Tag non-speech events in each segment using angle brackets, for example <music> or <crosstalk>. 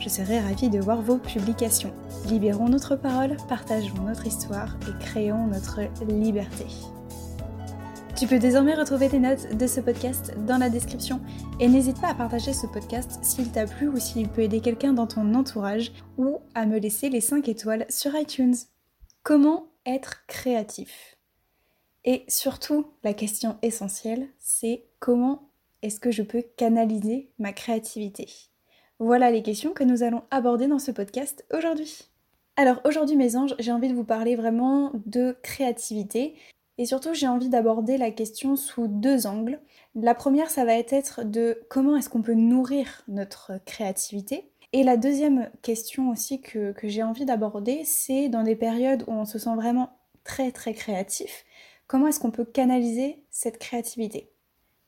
Je serai ravie de voir vos publications. Libérons notre parole, partageons notre histoire et créons notre liberté. Tu peux désormais retrouver tes notes de ce podcast dans la description et n'hésite pas à partager ce podcast s'il t'a plu ou s'il peut aider quelqu'un dans ton entourage ou à me laisser les 5 étoiles sur iTunes. Comment être créatif? Et surtout, la question essentielle, c'est comment est-ce que je peux canaliser ma créativité? Voilà les questions que nous allons aborder dans ce podcast aujourd'hui. Alors aujourd'hui mes anges, j'ai envie de vous parler vraiment de créativité et surtout j'ai envie d'aborder la question sous deux angles. La première ça va être de comment est-ce qu'on peut nourrir notre créativité et la deuxième question aussi que, j'ai envie d'aborder c'est dans des périodes où on se sent vraiment très très créatif, comment est-ce qu'on peut canaliser cette créativité?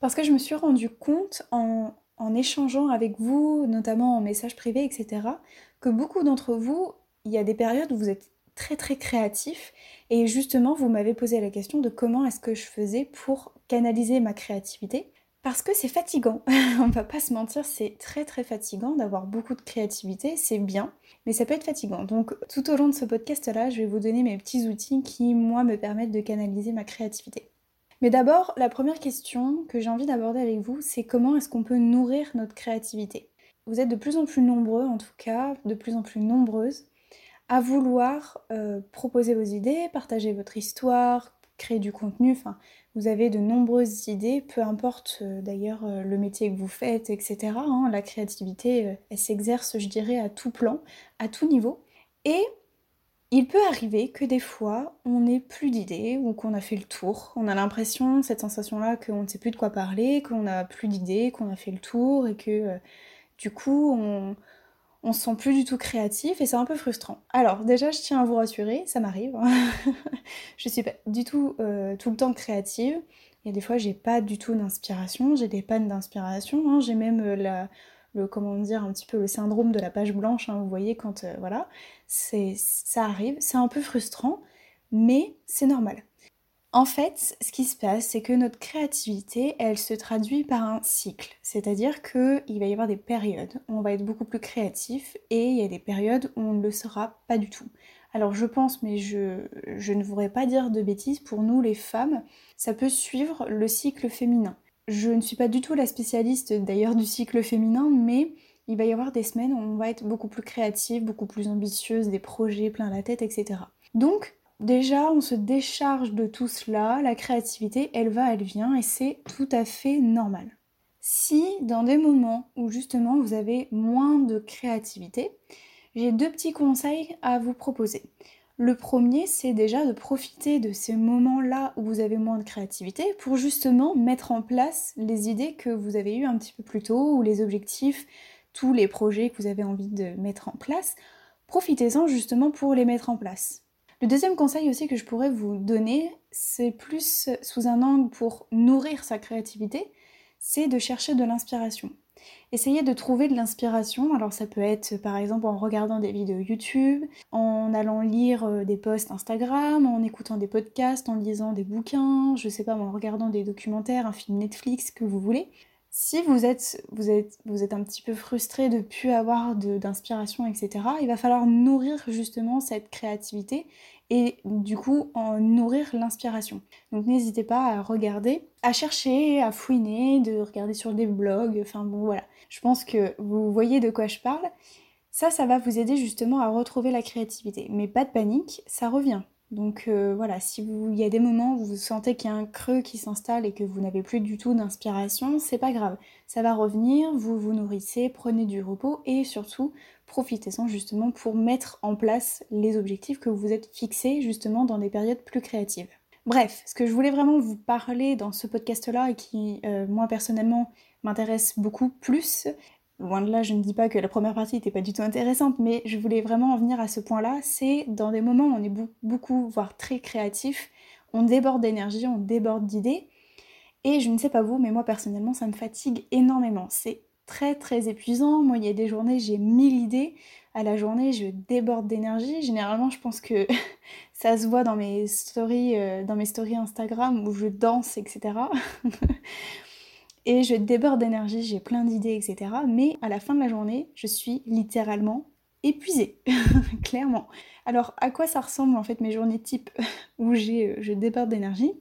Parce que je me suis rendu compte en, en échangeant avec vous, notamment en message privé, etc., que beaucoup d'entre vous, il y a des périodes où vous êtes très très créatif et justement vous m'avez posé la question de comment est-ce que je faisais pour canaliser ma créativité parce que c'est fatigant, <laughs> on va pas se mentir, c'est très très fatigant d'avoir beaucoup de créativité, c'est bien, mais ça peut être fatigant. Donc tout au long de ce podcast là, je vais vous donner mes petits outils qui moi me permettent de canaliser ma créativité. Mais d'abord, la première question que j'ai envie d'aborder avec vous, c'est comment est-ce qu'on peut nourrir notre créativité? Vous êtes de plus en plus nombreux, en tout cas, de plus en plus nombreuses, à vouloir euh, proposer vos idées, partager votre histoire, créer du contenu, enfin, vous avez de nombreuses idées, peu importe euh, d'ailleurs euh, le métier que vous faites, etc. Hein. la créativité, elle s'exerce, je dirais, à tout plan, à tout niveau. Et il peut arriver que des fois, on n'ait plus d'idées ou qu'on a fait le tour. On a l'impression, cette sensation-là, qu'on ne sait plus de quoi parler, qu'on n'a plus d'idées, qu'on a fait le tour et que euh, du coup, on, on se sent plus du tout créatif et c'est un peu frustrant. Alors déjà, je tiens à vous rassurer, ça m'arrive. <laughs> je suis pas du tout euh, tout le temps créative. Il y a des fois, j'ai pas du tout d'inspiration, j'ai des pannes d'inspiration. Hein. J'ai même euh, la le comment dire un petit peu le syndrome de la page blanche hein, vous voyez quand euh, voilà c'est ça arrive c'est un peu frustrant mais c'est normal. En fait ce qui se passe c'est que notre créativité elle se traduit par un cycle. C'est-à-dire que il va y avoir des périodes où on va être beaucoup plus créatif et il y a des périodes où on ne le sera pas du tout. Alors je pense, mais je, je ne voudrais pas dire de bêtises, pour nous les femmes, ça peut suivre le cycle féminin. Je ne suis pas du tout la spécialiste d'ailleurs du cycle féminin, mais il va y avoir des semaines où on va être beaucoup plus créative, beaucoup plus ambitieuse, des projets plein la tête, etc. Donc, déjà, on se décharge de tout cela, la créativité, elle va, elle vient, et c'est tout à fait normal. Si dans des moments où justement vous avez moins de créativité, j'ai deux petits conseils à vous proposer. Le premier, c'est déjà de profiter de ces moments-là où vous avez moins de créativité pour justement mettre en place les idées que vous avez eues un petit peu plus tôt ou les objectifs, tous les projets que vous avez envie de mettre en place. Profitez-en justement pour les mettre en place. Le deuxième conseil aussi que je pourrais vous donner, c'est plus sous un angle pour nourrir sa créativité, c'est de chercher de l'inspiration. Essayez de trouver de l'inspiration. Alors ça peut être par exemple en regardant des vidéos YouTube, en allant lire euh, des posts Instagram, en écoutant des podcasts, en lisant des bouquins, je sais pas, en regardant des documentaires, un film Netflix que vous voulez. Si vous êtes, un petit peu frustré de ne plus avoir d'inspiration, etc., il va falloir nourrir justement cette créativité et du coup en nourrir l'inspiration. Donc n'hésitez pas à regarder, à chercher, à fouiner, de regarder sur des blogs, enfin bon voilà. Je pense que vous voyez de quoi je parle. Ça, ça va vous aider justement à retrouver la créativité. Mais pas de panique, ça revient. Donc euh, voilà, si vous, il y a des moments où vous sentez qu'il y a un creux qui s'installe et que vous n'avez plus du tout d'inspiration, c'est pas grave. Ça va revenir, vous vous nourrissez, prenez du repos et surtout profitez-en justement pour mettre en place les objectifs que vous êtes fixés justement dans des périodes plus créatives. Bref, ce que je voulais vraiment vous parler dans ce podcast-là et qui, euh, moi personnellement, m'intéresse beaucoup plus, Loin de là, je ne dis pas que la première partie n'était pas du tout intéressante, mais je voulais vraiment en venir à ce point-là. C'est dans des moments où on est beaucoup, voire très créatif, on déborde d'énergie, on déborde d'idées. Et je ne sais pas vous, mais moi personnellement, ça me fatigue énormément. C'est très très épuisant. Moi, il y a des journées, j'ai mille idées. À la journée, je déborde d'énergie. Généralement, je pense que <laughs> ça se voit dans mes stories, euh, dans mes stories Instagram où je danse, etc. <laughs> et je déborde d'énergie, j'ai plein d'idées, etc. Mais à la fin de la journée, je suis littéralement épuisée, <laughs> clairement. Alors, à quoi ça ressemble en fait mes journées type <laughs> où euh, je déborde d'énergie?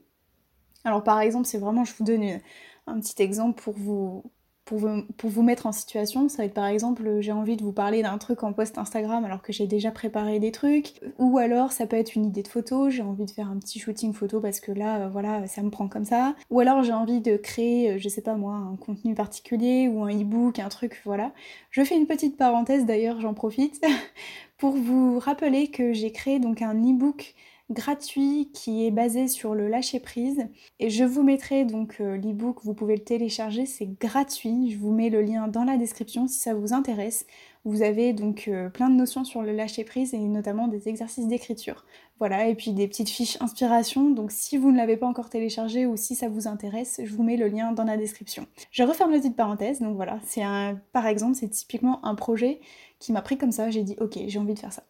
Alors, par exemple, c'est vraiment, je vous donne un petit exemple pour vous, pour vous, mettre en situation, ça va être par exemple, j'ai envie de vous parler d'un truc en post Instagram alors que j'ai déjà préparé des trucs, ou alors ça peut être une idée de photo, j'ai envie de faire un petit shooting photo parce que là, euh, voilà, ça me prend comme ça, ou alors j'ai envie de créer, euh, je sais pas moi, un contenu particulier ou un e-book, un truc, voilà. Je fais une petite parenthèse d'ailleurs, j'en profite, <laughs> pour vous rappeler que j'ai créé donc un e-book gratuit qui est basé sur le lâcher prise. Et je vous mettrai donc euh, l'ebook, vous pouvez le télécharger, c'est gratuit. Je vous mets le lien dans la description si ça vous intéresse. Vous avez donc euh, plein de notions sur le lâcher prise et notamment des exercices d'écriture. Voilà, et puis des petites fiches inspiration. Donc si vous ne l'avez pas encore téléchargé ou si ça vous intéresse, je vous mets le lien dans la description. Je referme la petite parenthèse. Donc voilà, c'est un, par exemple, c'est typiquement un projet qui m'a pris comme ça. J'ai dit ok, j'ai envie de faire ça.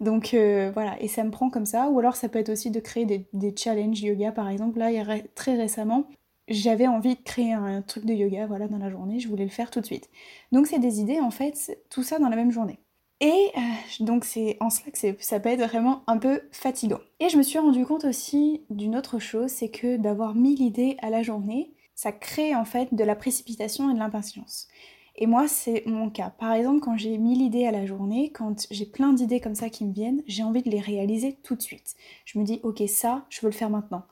Donc euh, voilà, et ça me prend comme ça. Ou alors ça peut être aussi de créer des, challenges yoga par exemple. Là, il y a très récemment, j'avais envie de créer un truc de yoga voilà, dans la journée, je voulais le faire tout de suite. Donc c'est des idées en fait, tout ça dans la même journée. Et euh, donc c'est en cela que ça peut être vraiment un peu fatigant. Et je me suis rendu compte aussi d'une autre chose, c'est que d'avoir mille idées à la journée, ça crée en fait de la précipitation et de l'impatience. Et moi, c'est mon cas. Par exemple, quand j'ai mille idées à la journée, quand j'ai plein d'idées comme ça qui me viennent, j'ai envie de les réaliser tout de suite. Je me dis, ok, ça, je veux le faire maintenant.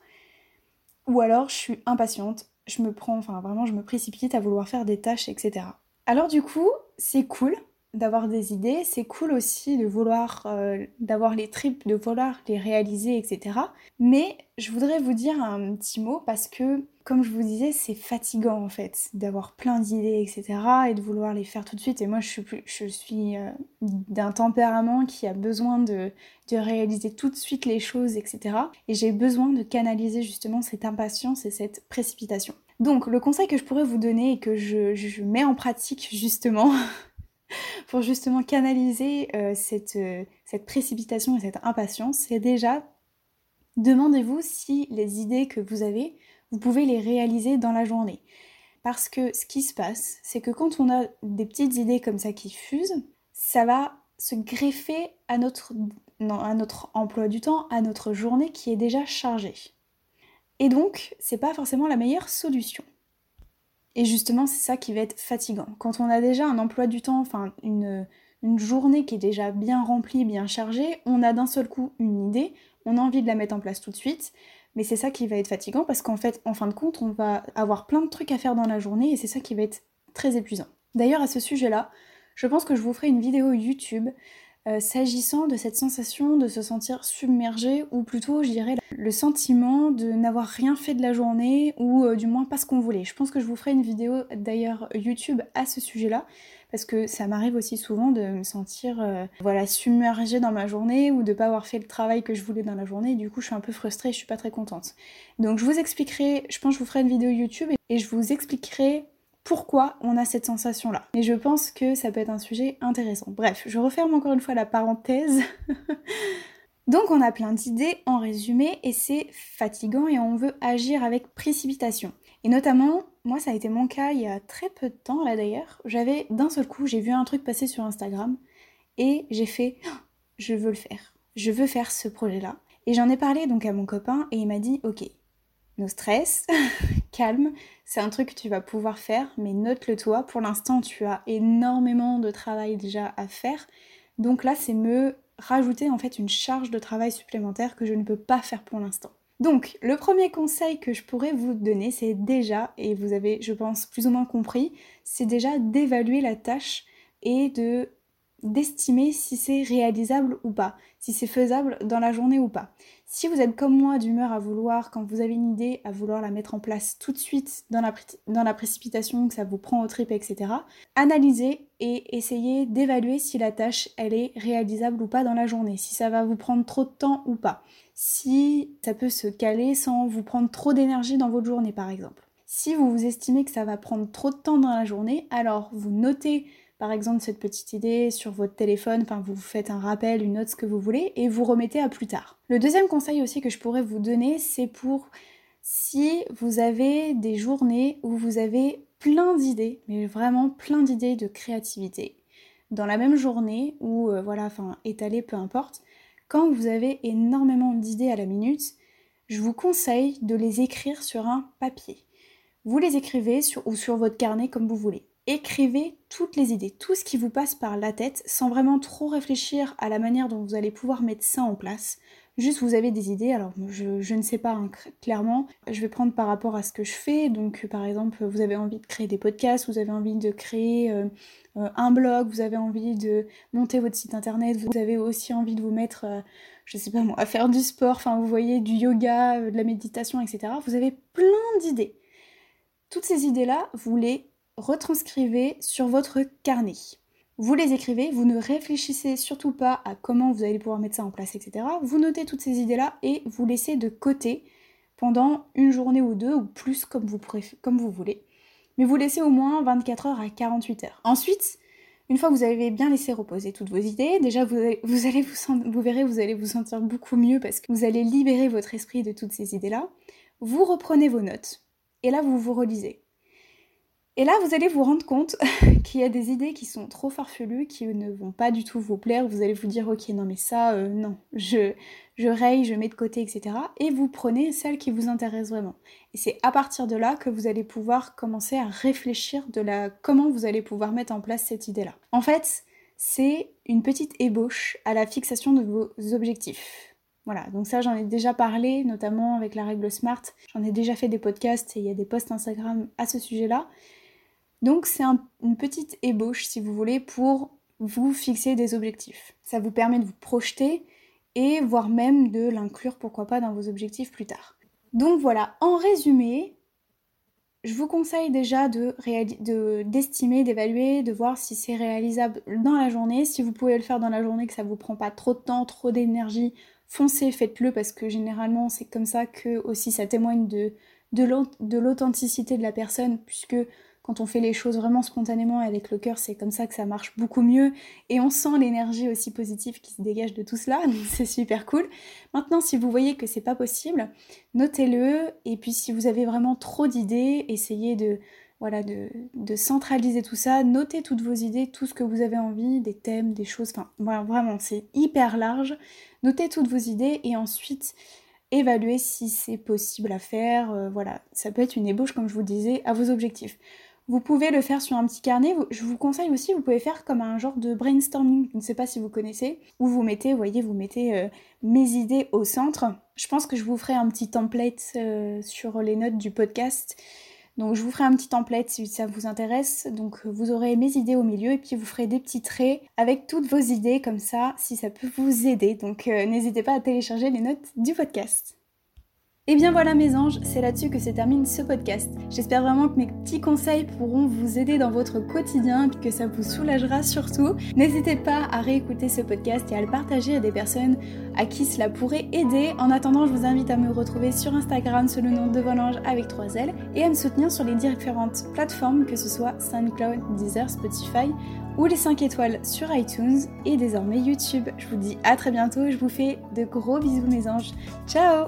Ou alors, je suis impatiente, je me prends, enfin vraiment, je me précipite à vouloir faire des tâches, etc. Alors du coup, c'est cool d'avoir des idées, c'est cool aussi de vouloir, euh, d'avoir les tripes, de vouloir les réaliser, etc. Mais je voudrais vous dire un petit mot parce que, comme je vous disais, c'est fatigant en fait d'avoir plein d'idées, etc. et de vouloir les faire tout de suite. Et moi, je suis, euh, d'un tempérament qui a besoin de, réaliser tout de suite les choses, etc. Et j'ai besoin de canaliser justement cette impatience et cette précipitation. Donc, le conseil que je pourrais vous donner et que je mets en pratique justement, <laughs> <laughs> pour justement canaliser euh, cette, euh, cette précipitation et cette impatience, c'est déjà demandez-vous si les idées que vous avez, vous pouvez les réaliser dans la journée. Parce que ce qui se passe, c'est que quand on a des petites idées comme ça qui fusent, ça va se greffer à notre, à notre emploi du temps, à notre journée qui est déjà chargée. Et donc, c'est pas forcément la meilleure solution. Et justement, c'est ça qui va être fatigant. Quand on a déjà un emploi du temps, enfin une, journée qui est déjà bien remplie, bien chargée, on a d'un seul coup une idée, on a envie de la mettre en place tout de suite, mais c'est ça qui va être fatigant parce qu'en fait, en fin de compte, on va avoir plein de trucs à faire dans la journée et c'est ça qui va être très épuisant. D'ailleurs, à ce sujet-là, je pense que je vous ferai une vidéo YouTube euh, s'agissant de cette sensation de se sentir submergé, ou plutôt, je dirais, le sentiment de n'avoir rien fait de la journée, ou euh, du moins pas ce qu'on voulait. Je pense que je vous ferai une vidéo d'ailleurs YouTube à ce sujet-là, parce que ça m'arrive aussi souvent de me sentir euh, voilà submergée dans ma journée ou de pas avoir fait le travail que je voulais dans la journée du coup je suis un peu frustrée, je suis pas très contente. Donc je vous expliquerai, je pense que je vous ferai une vidéo YouTube et je vous expliquerai pourquoi on a cette sensation-là. Et je pense que ça peut être un sujet intéressant. Bref, je referme encore une fois la parenthèse. <laughs> Donc on a plein d'idées en résumé et c'est fatigant et on veut agir avec précipitation. Et notamment, moi ça a été mon cas il y a très peu de temps là d'ailleurs. J'avais d'un seul coup, j'ai vu un truc passer sur Instagram et j'ai fait oh, je veux le faire. Je veux faire ce projet-là. Et j'en ai parlé donc à mon copain et il m'a dit ok, no stress, <laughs> calme, c'est un truc que tu vas pouvoir faire, mais note-le toi. Pour l'instant, tu as énormément de travail déjà à faire. Donc là, c'est me rajouter en fait une charge de travail supplémentaire que je ne peux pas faire pour l'instant. Donc, le premier conseil que je pourrais vous donner, c'est déjà, et vous avez, je pense, plus ou moins compris, c'est déjà d'évaluer la tâche et de d'estimer si c'est réalisable ou pas, si c'est faisable dans la journée ou pas. Si vous êtes comme moi d'humeur à vouloir, quand vous avez une idée, à vouloir la mettre en place tout de suite dans la, précipitation, que ça vous prend au trip, etc., analysez et essayez d'évaluer si la tâche, elle est réalisable ou pas dans la journée, si ça va vous prendre trop de temps ou pas. si ça peut se caler sans vous prendre trop d'énergie dans votre journée par exemple. Si vous vous estimez que ça va prendre trop de temps dans la journée, alors vous notez par exemple cette petite idée sur votre téléphone, enfin vous faites un rappel, une note, ce que vous voulez, et vous remettez à plus tard. Le deuxième conseil aussi que je pourrais vous donner, c'est pour si vous avez des journées où vous avez plein d'idées, mais vraiment plein d'idées de créativité, dans la même journée ou euh, voilà, enfin étalées, peu importe, quand vous avez énormément d'idées à la minute, je vous conseille de les écrire sur un papier. Vous les écrivez ou sur votre carnet comme vous voulez écrivez toutes les idées, tout ce qui vous passe par la tête, sans vraiment trop réfléchir à la manière dont vous allez pouvoir mettre ça en place. Juste vous avez des idées, alors je, ne sais pas hein, clairement, je vais prendre par rapport à ce que je fais, donc par exemple vous avez envie de créer des podcasts, vous avez envie de créer euh, euh, un blog, vous avez envie de monter votre site internet, vous avez aussi envie de vous mettre, euh, je sais pas moi, à faire du sport, enfin vous voyez du yoga, de la méditation, etc. Vous avez plein d'idées. Toutes ces idées-là, vous les retranscrivez sur votre carnet. Vous les écrivez, vous ne réfléchissez surtout pas à comment vous allez pouvoir mettre ça en place, etc. Vous notez toutes ces idées-là et vous laissez de côté pendant une journée ou deux, ou plus comme vous, voulez. Mais vous laissez au moins 24 heures à 48 heures. Ensuite, une fois que vous avez bien laissé reposer toutes vos idées, déjà vous, allez, vous, allez vous, vous verrez, vous allez vous sentir beaucoup mieux parce que vous allez libérer votre esprit de toutes ces idées-là. Vous reprenez vos notes et là vous vous relisez. Et là, vous allez vous rendre compte <laughs> qu'il y a des idées qui sont trop farfelues, qui ne vont pas du tout vous plaire. Vous allez vous dire, ok, non mais ça, euh, non, je, je raye, je mets de côté, etc. Et vous prenez celles qui vous intéressent vraiment. Et c'est à partir de là que vous allez pouvoir commencer à réfléchir de la comment vous allez pouvoir mettre en place cette idée-là. En fait, c'est une petite ébauche à la fixation de vos objectifs. Voilà, donc ça j'en ai déjà parlé, notamment avec la règle SMART. J'en ai déjà fait des podcasts et il y a des posts Instagram à ce sujet-là. Donc c'est une petite ébauche, si vous voulez, pour vous fixer des objectifs. Ça vous permet de vous projeter et voire même de l'inclure, pourquoi pas, dans vos objectifs plus tard. Donc voilà, en résumé, je vous conseille déjà de d'estimer, d'évaluer, de voir si c'est réalisable dans la journée. Si vous pouvez le faire dans la journée, que ça vous prend pas trop de temps, trop d'énergie, foncez, faites-le parce que généralement c'est comme ça que aussi ça témoigne de, de l'authenticité de la personne puisque quand on fait les choses vraiment spontanément avec le cœur, c'est comme ça que ça marche beaucoup mieux et on sent l'énergie aussi positive qui se dégage de tout cela, <laughs> c'est super cool. Maintenant, si vous voyez que c'est pas possible, notez-le et puis si vous avez vraiment trop d'idées, essayez de centraliser tout ça, notez toutes vos idées, tout ce que vous avez envie, des thèmes, des choses, enfin voilà, vraiment c'est hyper large. Notez toutes vos idées et ensuite évaluez si c'est possible à faire. Euh, voilà, ça peut être une ébauche comme je vous disais à vos objectifs. Vous pouvez le faire sur un petit carnet. Je vous conseille aussi, vous pouvez faire comme un genre de brainstorming. Je ne sais pas si vous connaissez. Où vous mettez, voyez, vous mettez euh, mes idées au centre. Je pense que je vous ferai un petit template euh, sur les notes du podcast. Donc je vous ferai un petit template si ça vous intéresse. Donc vous aurez mes idées au milieu et puis vous ferez des petits traits avec toutes vos idées comme ça si ça peut vous aider. Donc euh, n'hésitez pas à télécharger les notes du podcast. Et bien voilà mes anges, c'est là-dessus que se termine ce podcast. J'espère vraiment que mes petits conseils pourront vous aider dans votre quotidien et que ça vous soulagera surtout. N'hésitez pas à réécouter ce podcast et à le partager à des personnes à qui cela pourrait aider. En attendant, je vous invite à me retrouver sur Instagram sous le nom de Volange avec 3 L et à me soutenir sur les différentes plateformes que ce soit SoundCloud, Deezer, Spotify ou les 5 étoiles sur iTunes et désormais YouTube. Je vous dis à très bientôt et je vous fais de gros bisous mes anges. Ciao